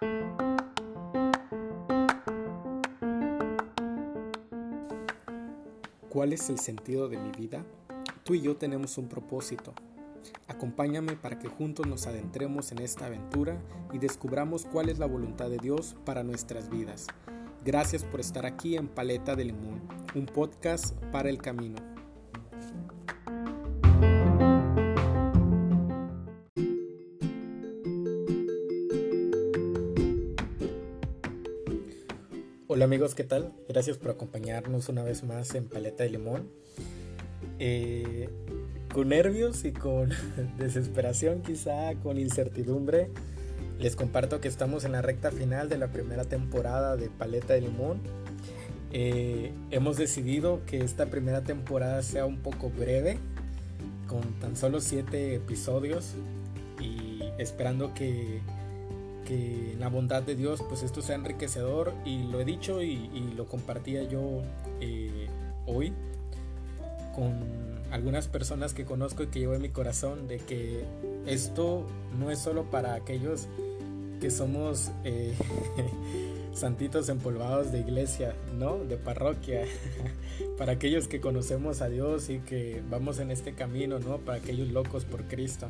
¿Cuál es el sentido de mi vida? Tú y yo tenemos un propósito. Acompáñame para que juntos nos adentremos en esta aventura y descubramos cuál es la voluntad de Dios para nuestras vidas. Gracias por estar aquí en Paleta de Limón, un podcast para el camino. Amigos, ¿qué tal? Gracias por acompañarnos una vez más en Paleta de Limón. Eh, con nervios y con desesperación quizá, con incertidumbre, les comparto que estamos en la recta final de la primera temporada de Paleta de Limón. Eh, hemos decidido que esta primera temporada sea un poco breve, con tan solo siete episodios y esperando que que la bondad de Dios pues esto sea enriquecedor y lo he dicho y, lo compartía yo eh, hoy con algunas personas que conozco y que llevo en mi corazón de que esto no es solo para aquellos que somos eh, santitos empolvados de iglesia, ¿no? De parroquia, para aquellos que conocemos a Dios y que vamos en este camino, ¿no? Para aquellos locos por Cristo.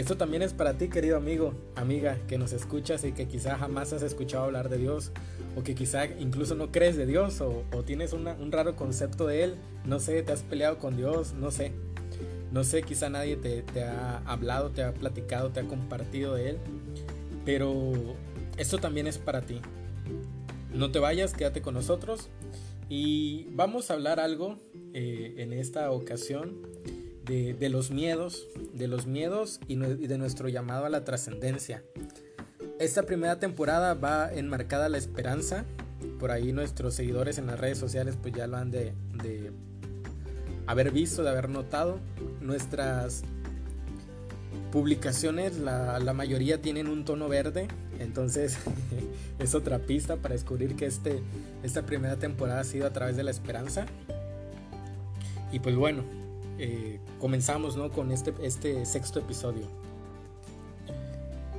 Esto también es para ti, querido amigo, amiga, que nos escuchas y que quizá jamás has escuchado hablar de Dios, o que quizá incluso no crees de Dios, o, tienes un raro concepto de Él, no sé, te has peleado con Dios, no sé. No sé, quizá nadie te, ha hablado, te ha platicado, te ha compartido de Él, pero esto también es para ti. No te vayas, quédate con nosotros y vamos a hablar algo eh, en esta ocasión de, los miedos, de los miedos y, de nuestro llamado a la trascendencia. Esta primera temporada va enmarcada la esperanza. Por ahí nuestros seguidores en las redes sociales pues ya lo han de, haber visto, de haber notado. Nuestras publicaciones, la, la, mayoría tienen un tono verde, entonces es otra pista para descubrir que este, esta primera temporada ha sido a través de la esperanza. Y pues bueno, eh, comenzamos ¿no? con este, este sexto episodio.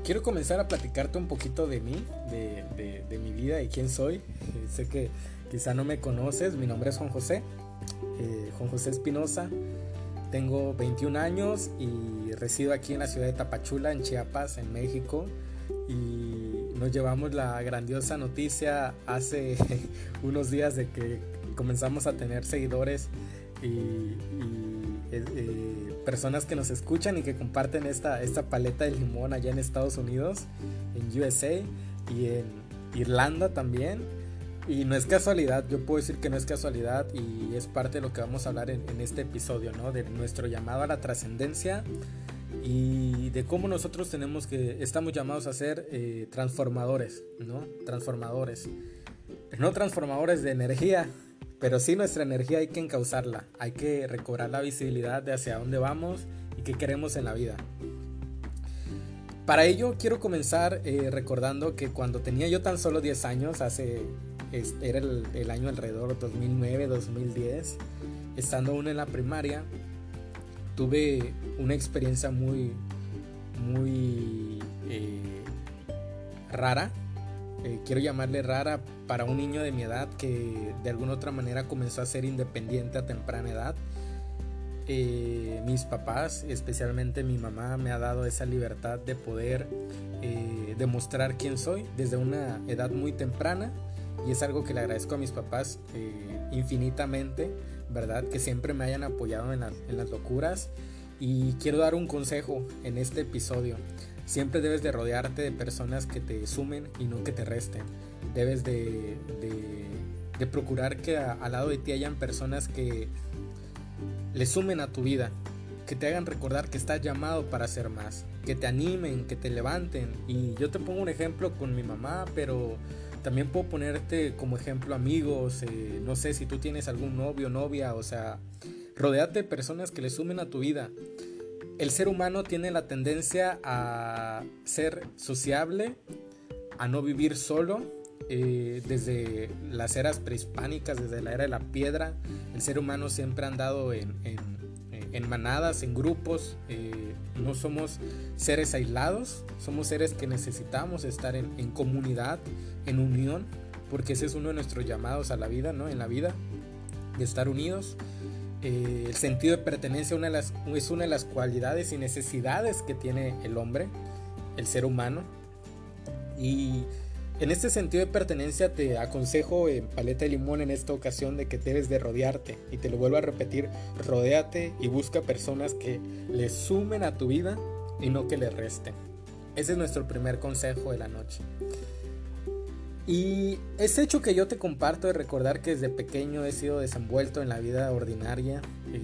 Quiero comenzar a platicarte un poquito de mí, de, de, mi vida y quién soy. Eh, sé que quizá no me conoces, mi nombre es Juan José, eh, Juan José Espinosa. Tengo 21 años y resido aquí en la ciudad de Tapachula, en Chiapas, en México. Y nos llevamos la grandiosa noticia hace unos días de que comenzamos a tener seguidores y eh, personas que nos escuchan y que comparten esta, esta paleta de limón allá en Estados Unidos, en USA y en Irlanda también. Y no es casualidad, yo puedo decir que no es casualidad y es parte de lo que vamos a hablar en, este episodio, ¿no? De nuestro llamado a la trascendencia y de cómo nosotros tenemos que, estamos llamados a ser eh, transformadores, ¿no? Transformadores. No transformadores de energía, pero sí nuestra energía hay que encauzarla, hay que recobrar la visibilidad de hacia dónde vamos y qué queremos en la vida. Para ello quiero comenzar eh, recordando que cuando tenía yo tan solo 10 años, hace, era el, año alrededor 2009-2010, estando aún en la primaria, tuve una experiencia muy, muy eh, rara eh, quiero llamarle rara para un niño de mi edad que de alguna otra manera comenzó a ser independiente a temprana edad. Eh, mis papás, especialmente mi mamá, me ha dado esa libertad de poder eh, demostrar quién soy desde una edad muy temprana y es algo que le agradezco a mis papás infinitamente, ¿verdad? Que siempre me hayan apoyado en las locuras y quiero dar un consejo en este episodio. Siempre debes de rodearte de personas que te sumen y no que te resten. Debes de, de, procurar que al lado de ti hayan personas que le sumen a tu vida, que te hagan recordar que estás llamado para hacer más, que te animen, que te levanten. Y yo te pongo un ejemplo con mi mamá, pero también puedo ponerte como ejemplo amigos, eh, no sé si tú tienes algún novio, novia, o sea, rodeate de personas que le sumen a tu vida el ser humano tiene la tendencia a ser sociable, a no vivir solo. Eh, desde las eras prehispánicas, desde la era de la piedra, el ser humano siempre ha andado en, en manadas, en grupos, eh, no somos seres aislados, somos seres que necesitamos estar en, en, comunidad, en unión, porque ese es uno de nuestros llamados a la vida, ¿no? En la vida, de estar unidos. Eh, el sentido de pertenencia es una de las cualidades y necesidades que tiene el hombre, el ser humano. Y en este sentido de pertenencia te aconsejo en Paleta de Limón en esta ocasión de que debes de rodearte. Y te lo vuelvo a repetir, rodéate y busca personas que le sumen a tu vida y no que le resten. Ese es nuestro primer consejo de la noche. Y ese hecho que yo te comparto de recordar que desde pequeño he sido desenvuelto en la vida ordinaria, eh,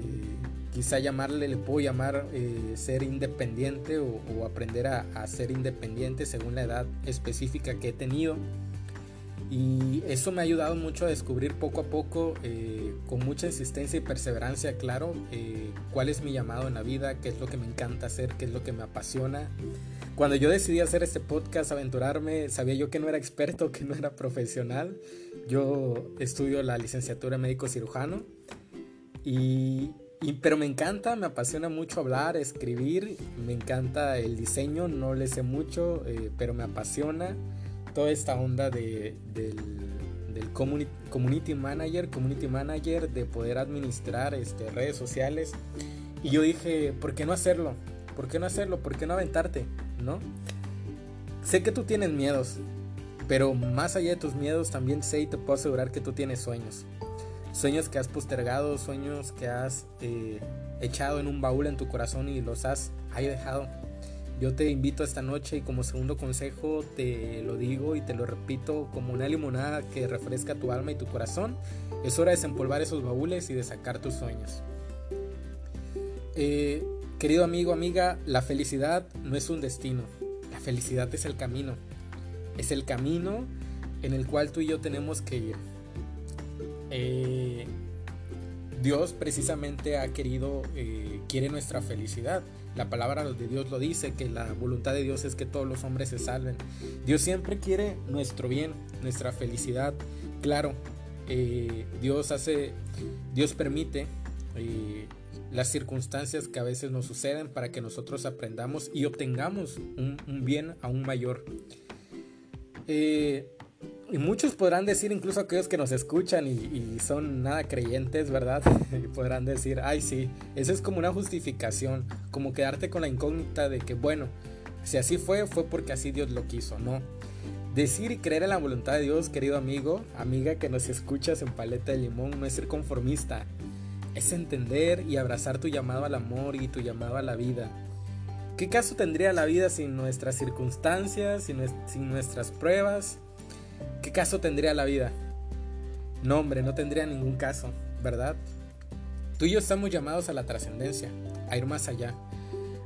quizá llamarle, le puedo llamar eh, ser independiente o, aprender a, ser independiente según la edad específica que he tenido. Y eso me ha ayudado mucho a descubrir poco a poco, eh, con mucha insistencia y perseverancia, claro, eh, cuál es mi llamado en la vida, qué es lo que me encanta hacer, qué es lo que me apasiona. Cuando yo decidí hacer este podcast, aventurarme, sabía yo que no era experto, que no era profesional. Yo estudio la licenciatura médico cirujano y, pero me encanta, me apasiona mucho hablar, escribir, me encanta el diseño, no le sé mucho, eh, pero me apasiona toda esta onda de, del, community, manager, community manager, de poder administrar este, redes sociales. Y yo dije, ¿por qué no hacerlo? ¿Por qué no hacerlo? ¿Por qué no aventarte? ¿No? Sé que tú tienes miedos, pero más allá de tus miedos también sé y te puedo asegurar que tú tienes sueños sueños que has postergado, sueños que has eh, echado en un baúl en tu corazón y los has ahí dejado. Yo te invito esta noche y como segundo consejo te lo digo y te lo repito como una limonada que refresca tu alma y tu corazón. Es hora de desempolvar esos baúles y de sacar tus sueños. Eh, querido amigo, amiga, la felicidad no es un destino. La felicidad es el camino. Es el camino en el cual tú y yo tenemos que ir. Eh, Dios precisamente ha querido, eh, quiere nuestra felicidad. La palabra de Dios lo dice, que la voluntad de Dios es que todos los hombres se salven. Dios siempre quiere nuestro bien, nuestra felicidad. Claro, eh, Dios hace, Dios permite las circunstancias que a veces nos suceden para que nosotros aprendamos y obtengamos un, bien aún mayor. Eh, y muchos podrán decir, incluso aquellos que nos escuchan y, son nada creyentes, ¿verdad? podrán decir, ay sí, eso es como una justificación, como quedarte con la incógnita de que, bueno, si así fue, fue porque así Dios lo quiso, ¿no? Decir y creer en la voluntad de Dios, querido amigo, amiga que nos escuchas en paleta de limón, no es ser conformista, es entender y abrazar tu llamado al amor y tu llamado a la vida. ¿Qué caso tendría la vida sin nuestras circunstancias, sin nuestras pruebas? ¿Qué caso tendría la vida? No, hombre, no tendría ningún caso, ¿verdad? Tú y yo estamos llamados a la trascendencia, a ir más allá,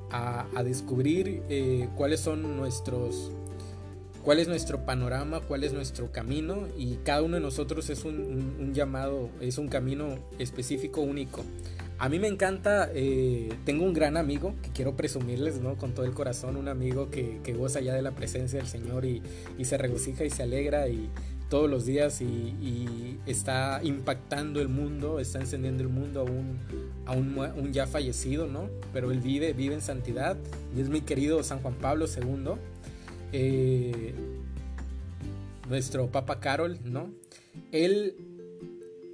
a, descubrir eh, cuáles son nuestros, cuál es nuestro panorama, cuál es nuestro camino y cada uno de nosotros es un llamado, es un camino específico, único. A mí me encanta, eh, tengo un gran amigo que quiero presumirles, ¿no? Con todo el corazón, un amigo que, goza ya de la presencia del Señor y, se regocija y se alegra y todos los días y, está impactando el mundo, está encendiendo el mundo a un, un, ya fallecido, ¿no? Pero él vive, vive en santidad y es mi querido San Juan Pablo II, eh, nuestro Papa Carol, ¿no? Él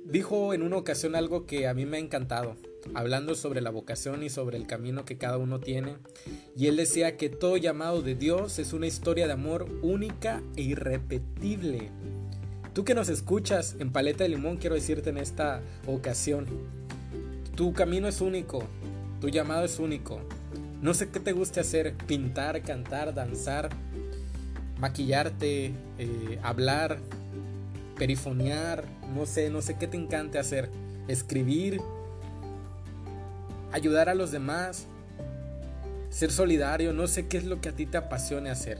dijo en una ocasión algo que a mí me ha encantado hablando sobre la vocación y sobre el camino que cada uno tiene. Y él decía que todo llamado de Dios es una historia de amor única e irrepetible. Tú que nos escuchas en Paleta de Limón, quiero decirte en esta ocasión, tu camino es único, tu llamado es único. No sé qué te guste hacer, pintar, cantar, danzar, maquillarte, eh, hablar, perifonear, no sé, no sé qué te encante hacer, escribir, ayudar a los demás, ser solidario, no sé qué es lo que a ti te apasione hacer.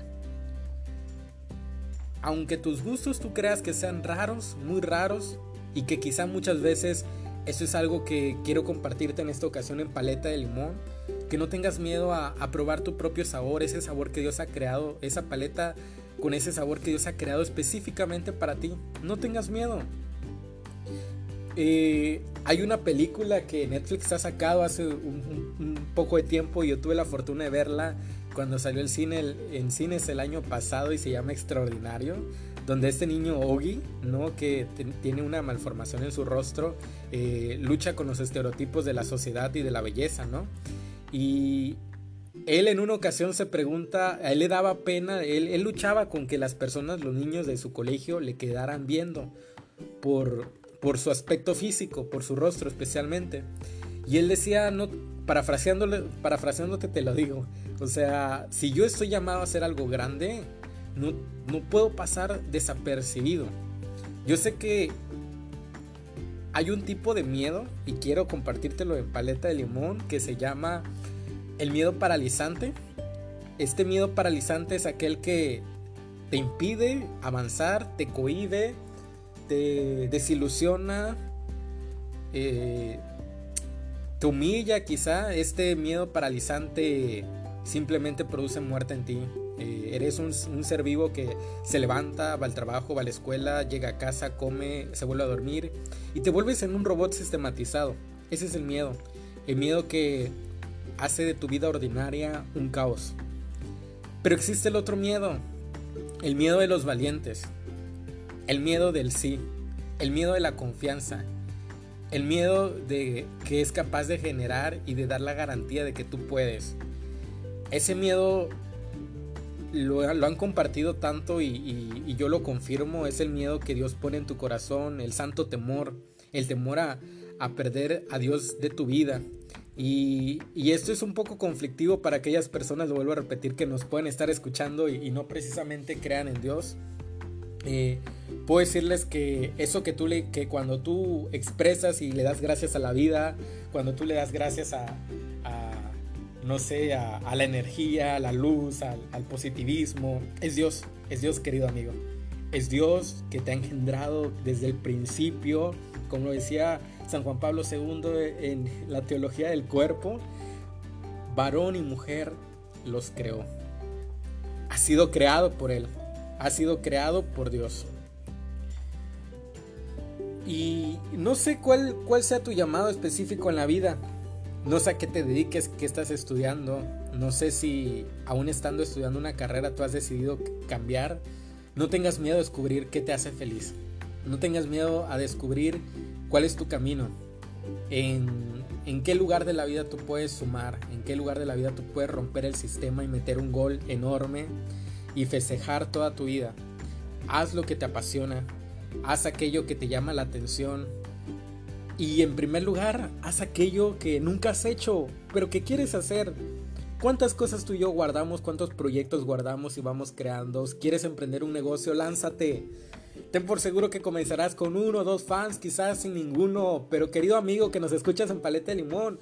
Aunque tus gustos tú creas que sean raros, muy raros, y que quizá muchas veces eso es algo que quiero compartirte en esta ocasión en paleta de limón, que no tengas miedo a, probar tu propio sabor, ese sabor que Dios ha creado, esa paleta con ese sabor que Dios ha creado específicamente para ti. No tengas miedo. eh, hay una película que Netflix ha sacado hace un, poco de tiempo y yo tuve la fortuna de verla cuando salió el cine en cines el año pasado y se llama Extraordinario, donde este niño Ogi, ¿no? que tiene una malformación en su rostro, eh, lucha con los estereotipos de la sociedad y de la belleza, ¿no? Y él en una ocasión se pregunta, a él le daba pena, él, luchaba con que las personas, los niños de su colegio, le quedaran viendo por, por su aspecto físico, por su rostro especialmente. Y él decía, no, parafraseándote te lo digo, o sea, si yo estoy llamado a hacer algo grande, no, no puedo pasar desapercibido. Yo sé que hay un tipo de miedo, y quiero compartírtelo en paleta de limón, que se llama el miedo paralizante. Este miedo paralizante es aquel que te impide avanzar, te cohíbe, te desilusiona, eh, te humilla quizá. Este miedo paralizante simplemente produce muerte en ti. Eh, eres un, un, ser vivo que se levanta, va al trabajo, va a la escuela, llega a casa, come, se vuelve a dormir y te vuelves en un robot sistematizado. Ese es el miedo. El miedo que hace de tu vida ordinaria un caos. Pero existe el otro miedo, el miedo de los valientes, el miedo del sí, el miedo de la confianza, el miedo de que es capaz de generar y de dar la garantía de que tú puedes. Ese miedo lo, han compartido tanto y, yo lo confirmo, es el miedo que Dios pone en tu corazón, el santo temor, el temor a, perder a Dios de tu vida. Y, esto es un poco conflictivo para aquellas personas, lo vuelvo a repetir, que nos pueden estar escuchando y, no precisamente crean en Dios. Eh, puedo decirles que eso que tú le, que cuando tú expresas y le das gracias a la vida, cuando tú le das gracias a no sé, a, la energía, a la luz, al, positivismo, es Dios, es Dios querido amigo. Es Dios que te ha engendrado desde el principio, como decía San Juan Pablo II en la teología del cuerpo, varón y mujer los creó. Ha sido creado por Él, ha sido creado por Dios. Y no sé cuál, cuál sea tu llamado específico en la vida. No sé a qué te dediques, qué estás estudiando. No sé si aún estando estudiando una carrera tú has decidido cambiar. No tengas miedo a descubrir qué te hace feliz. No tengas miedo a descubrir cuál es tu camino, en, en, qué lugar de la vida tú puedes sumar, en qué lugar de la vida tú puedes romper el sistema y meter un gol enorme y festejar toda tu vida. Haz lo que te apasiona, haz aquello que te llama la atención y en primer lugar, haz aquello que nunca has hecho, pero que quieres hacer. ¿Cuántas cosas tú y yo guardamos? ¿Cuántos proyectos guardamos y vamos creando? ¿Quieres emprender un negocio? Lánzate. Ten por seguro que comenzarás con uno o dos fans, quizás sin ninguno, pero querido amigo que nos escuchas en Paleta de Limón,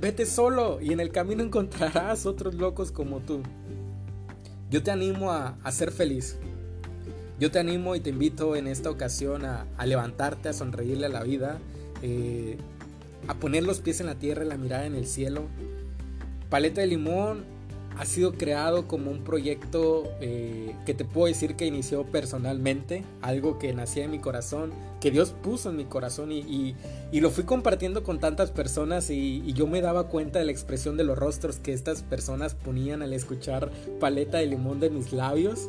vete solo y en el camino encontrarás otros locos como tú. Yo te animo a, ser feliz. Yo te animo y te invito en esta ocasión a, levantarte, a sonreírle a la vida, eh, a poner los pies en la tierra y la mirada en el cielo. Paleta de Limón ha sido creado como un proyecto eh, que te puedo decir que inició personalmente, algo que nacía en mi corazón, que Dios puso en mi corazón y, lo fui compartiendo con tantas personas y, yo me daba cuenta de la expresión de los rostros que estas personas ponían al escuchar paleta de limón de mis labios.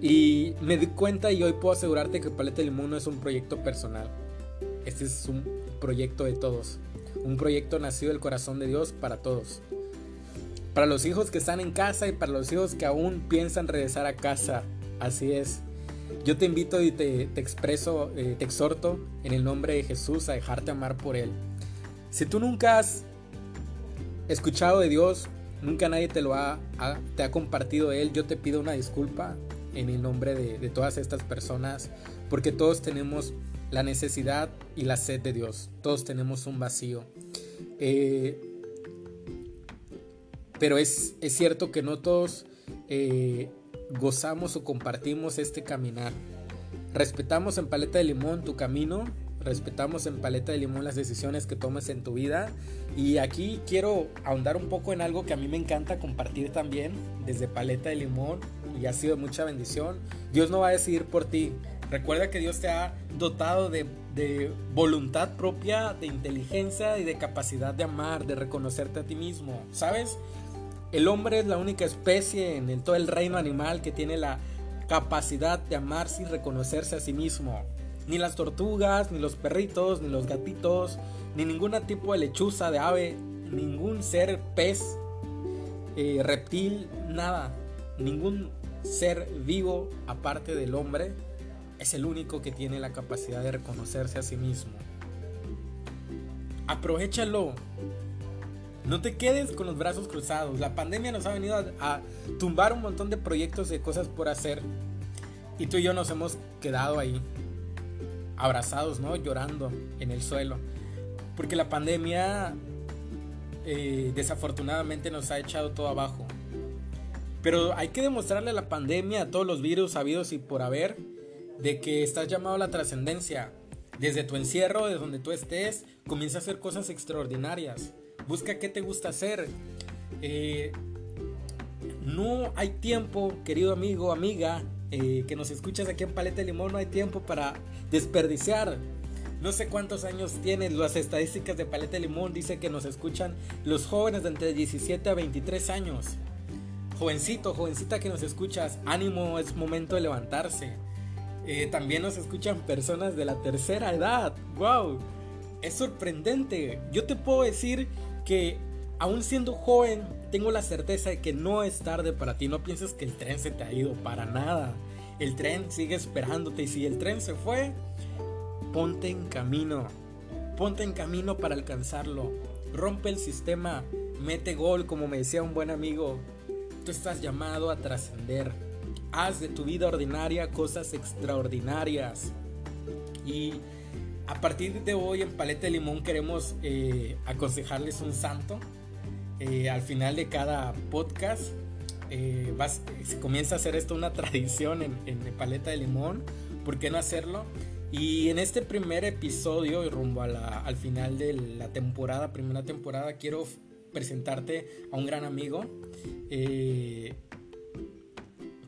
Y me di cuenta y hoy puedo asegurarte que Paleta de Limón no es un proyecto personal. Este es un proyecto de todos. Un proyecto nacido del corazón de Dios para todos. Para los hijos que están en casa y para los hijos que aún piensan regresar a casa. Así es. Yo te invito y te, expreso, eh, te exhorto en el nombre de Jesús a dejarte amar por Él. Si tú nunca has escuchado de Dios, nunca nadie te lo ha, te ha compartido Él, yo te pido una disculpa en el nombre de, todas estas personas, porque todos tenemos la necesidad y la sed de Dios, todos tenemos un vacío. Eh, pero es, cierto que no todos eh, gozamos o compartimos este caminar. Respetamos en Paleta de Limón tu camino, respetamos en Paleta de Limón las decisiones que tomes en tu vida. Y aquí quiero ahondar un poco en algo que a mí me encanta compartir también desde Paleta de Limón y ha sido mucha bendición. Dios no va a decidir por ti. Recuerda que Dios te ha dotado de, voluntad propia, de inteligencia y de capacidad de amar, de reconocerte a ti mismo. ¿Sabes? El hombre es la única especie en todo el reino animal que tiene la capacidad de amarse y reconocerse a sí mismo. Ni las tortugas, ni los perritos, ni los gatitos, ni ningún tipo de lechuza, de ave, ningún ser pez, eh, reptil, nada. Ningún ser vivo aparte del hombre es el único que tiene la capacidad de reconocerse a sí mismo. Aprovechalo. No te quedes con los brazos cruzados. La pandemia nos ha venido a, tumbar un montón de proyectos de cosas por hacer. Y tú y yo nos hemos quedado ahí, abrazados, ¿no? Llorando en el suelo. Porque la pandemia eh, desafortunadamente nos ha echado todo abajo. Pero hay que demostrarle a la pandemia, a todos los virus habidos y por haber, de que estás llamado a la trascendencia. Desde tu encierro, de donde tú estés, comienza a hacer cosas extraordinarias. Busca qué te gusta hacer. Eh, no hay tiempo, querido amigo, amiga, eh, que nos escuchas aquí en Paleta de Limón, no hay tiempo para desperdiciar. No sé cuántos años tienes, las estadísticas de Paleta de Limón dice que nos escuchan los jóvenes de entre 17 a 23 años. Jovencito, jovencita que nos escuchas, ánimo, es momento de levantarse. Eh, también nos escuchan personas de la tercera edad. ¡Wow! Es sorprendente. Yo te puedo decir que aún siendo joven, tengo la certeza de que no es tarde para ti. No pienses que el tren se te ha ido para nada. El tren sigue esperándote y si el tren se fue, ponte en camino. Ponte en camino para alcanzarlo. Rompe el sistema. Mete gol, como me decía un buen amigo. Tú estás llamado a trascender haz de tu vida ordinaria cosas extraordinarias. Y a partir de hoy en Paleta de Limón queremos eh, aconsejarles un santo. Eh, al final de cada podcast eh, se comienza a hacer esto una tradición en, Paleta de Limón. ¿Por qué no hacerlo? Y en este primer episodio, rumbo al final de la temporada, primera temporada, quiero presentarte a un gran amigo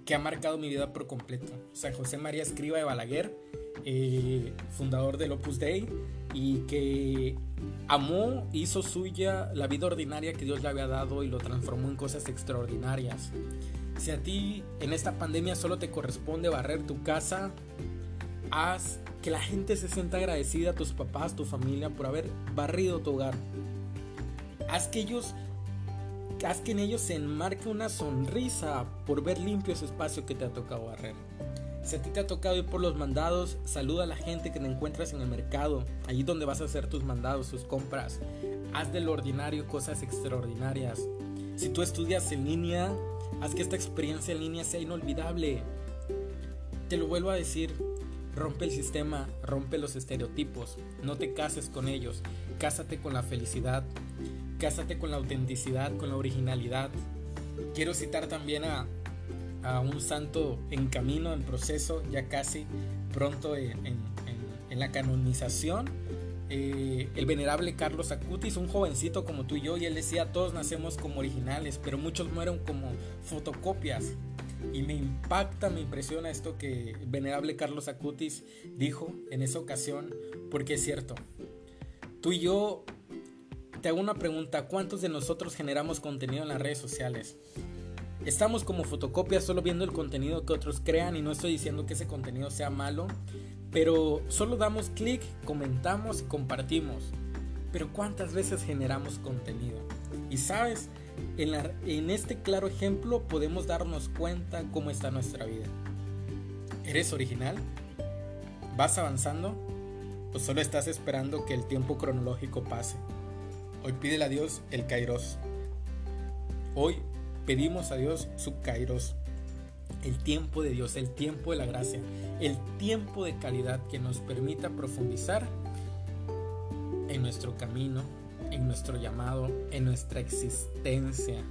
que ha marcado mi vida por completo. San José María Escriba de Balaguer, eh, fundador del Opus Dei, y que amó, hizo suya la vida ordinaria que Dios le había dado y lo transformó en cosas extraordinarias. Si a ti en esta pandemia solo te corresponde barrer tu casa, haz que la gente se sienta agradecida a tus papás, tu familia por haber barrido tu hogar. Haz que ellos haz que en ellos se enmarque una sonrisa por ver limpio ese espacio que te ha tocado barrer. Si a ti te ha tocado ir por los mandados, saluda a la gente que te encuentras en el mercado, allí donde vas a hacer tus mandados, tus compras. Haz del ordinario cosas extraordinarias. Si tú estudias en línea, haz que esta experiencia en línea sea inolvidable. Te lo vuelvo a decir, rompe el sistema, rompe los estereotipos, no te cases con ellos, cásate con la felicidad, Cásate con la autenticidad, con la originalidad. Quiero citar también a, un santo en camino, en proceso, ya casi pronto en, la canonización. Eh, el venerable Carlos Acutis, un jovencito como tú y yo, y él decía, todos nacemos como originales, pero muchos mueren como fotocopias. Y me impacta, me impresiona esto que el venerable Carlos Acutis dijo en esa ocasión, porque es cierto. Tú y yo te hago una pregunta, ¿cuántos de nosotros generamos contenido en las redes sociales? Estamos como fotocopias solo viendo el contenido que otros crean y no estoy diciendo que ese contenido sea malo, pero solo damos clic, comentamos y compartimos. Pero ¿cuántas veces generamos contenido? Y sabes, en, en este claro ejemplo podemos darnos cuenta cómo está nuestra vida. ¿Eres original? ¿Vas avanzando? ¿O solo estás esperando que el tiempo cronológico pase? Hoy pídele a Dios el kairos. Hoy pedimos a Dios su kairos. El tiempo de Dios, el tiempo de la gracia, el tiempo de calidad que nos permita profundizar en nuestro camino, en nuestro llamado, en nuestra existencia.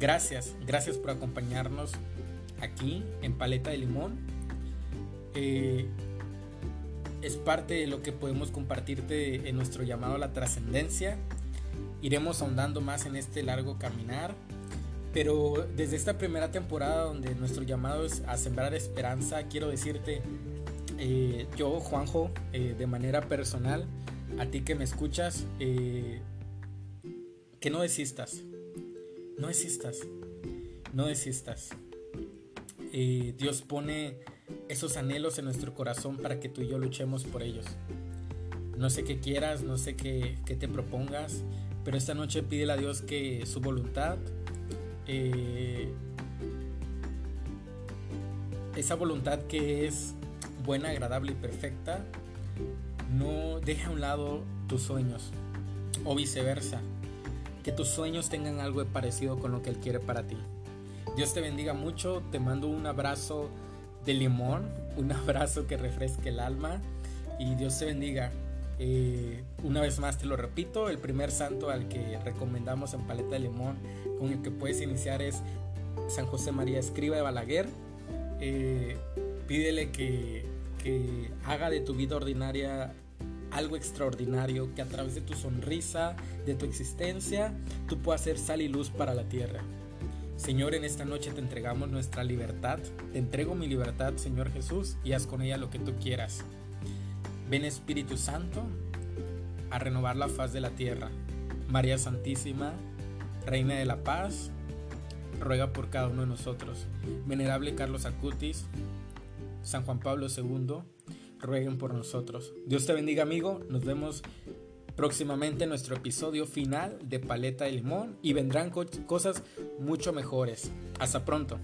Gracias, gracias por acompañarnos aquí en Paleta de Limón. Eh, es parte de lo que podemos compartirte en nuestro llamado a la trascendencia. Iremos ahondando más en este largo caminar. Pero desde esta primera temporada donde nuestro llamado es a sembrar esperanza, quiero decirte, eh, yo, Juanjo, eh, de manera personal, a ti que me escuchas, eh, que no desistas, no desistas, no desistas. Dios pone esos anhelos en nuestro corazón para que tú y yo luchemos por ellos. No sé qué quieras, no sé qué, te propongas, pero esta noche pídele a Dios que su voluntad, esa voluntad que es buena, agradable y perfecta, no deja a un lado tus sueños o viceversa. Que tus sueños tengan algo parecido con lo que Él quiere para ti. Dios te bendiga mucho, te mando un abrazo de limón, un abrazo que refresque el alma y Dios te bendiga. Eh, una vez más te lo repito, el primer santo al que recomendamos en Paleta de Limón con el que puedes iniciar es San José María Escriba de Balaguer. Eh, pídele que que haga de tu vida ordinaria algo extraordinario, que a través de tu sonrisa, de tu existencia, tú puedas ser sal y luz para la tierra. Señor, en esta noche te entregamos nuestra libertad, te entrego mi libertad, Señor Jesús, y haz con ella lo que tú quieras. Ven Espíritu Santo a renovar la faz de la tierra. María Santísima, Reina de la Paz, ruega por cada uno de nosotros. Venerable Carlos Acutis, San Juan Pablo II, rueguen por nosotros. Dios te bendiga amigo, nos vemos próximamente en nuestro episodio final de Paleta de Limón y vendrán cosas mucho mejores. Hasta pronto.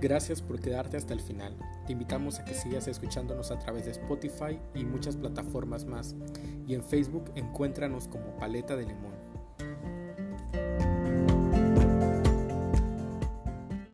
Gracias por quedarte hasta el final. Te invitamos a que sigas escuchándonos a través de Spotify y muchas plataformas más. Y en Facebook encuéntranos como Paleta de Limón.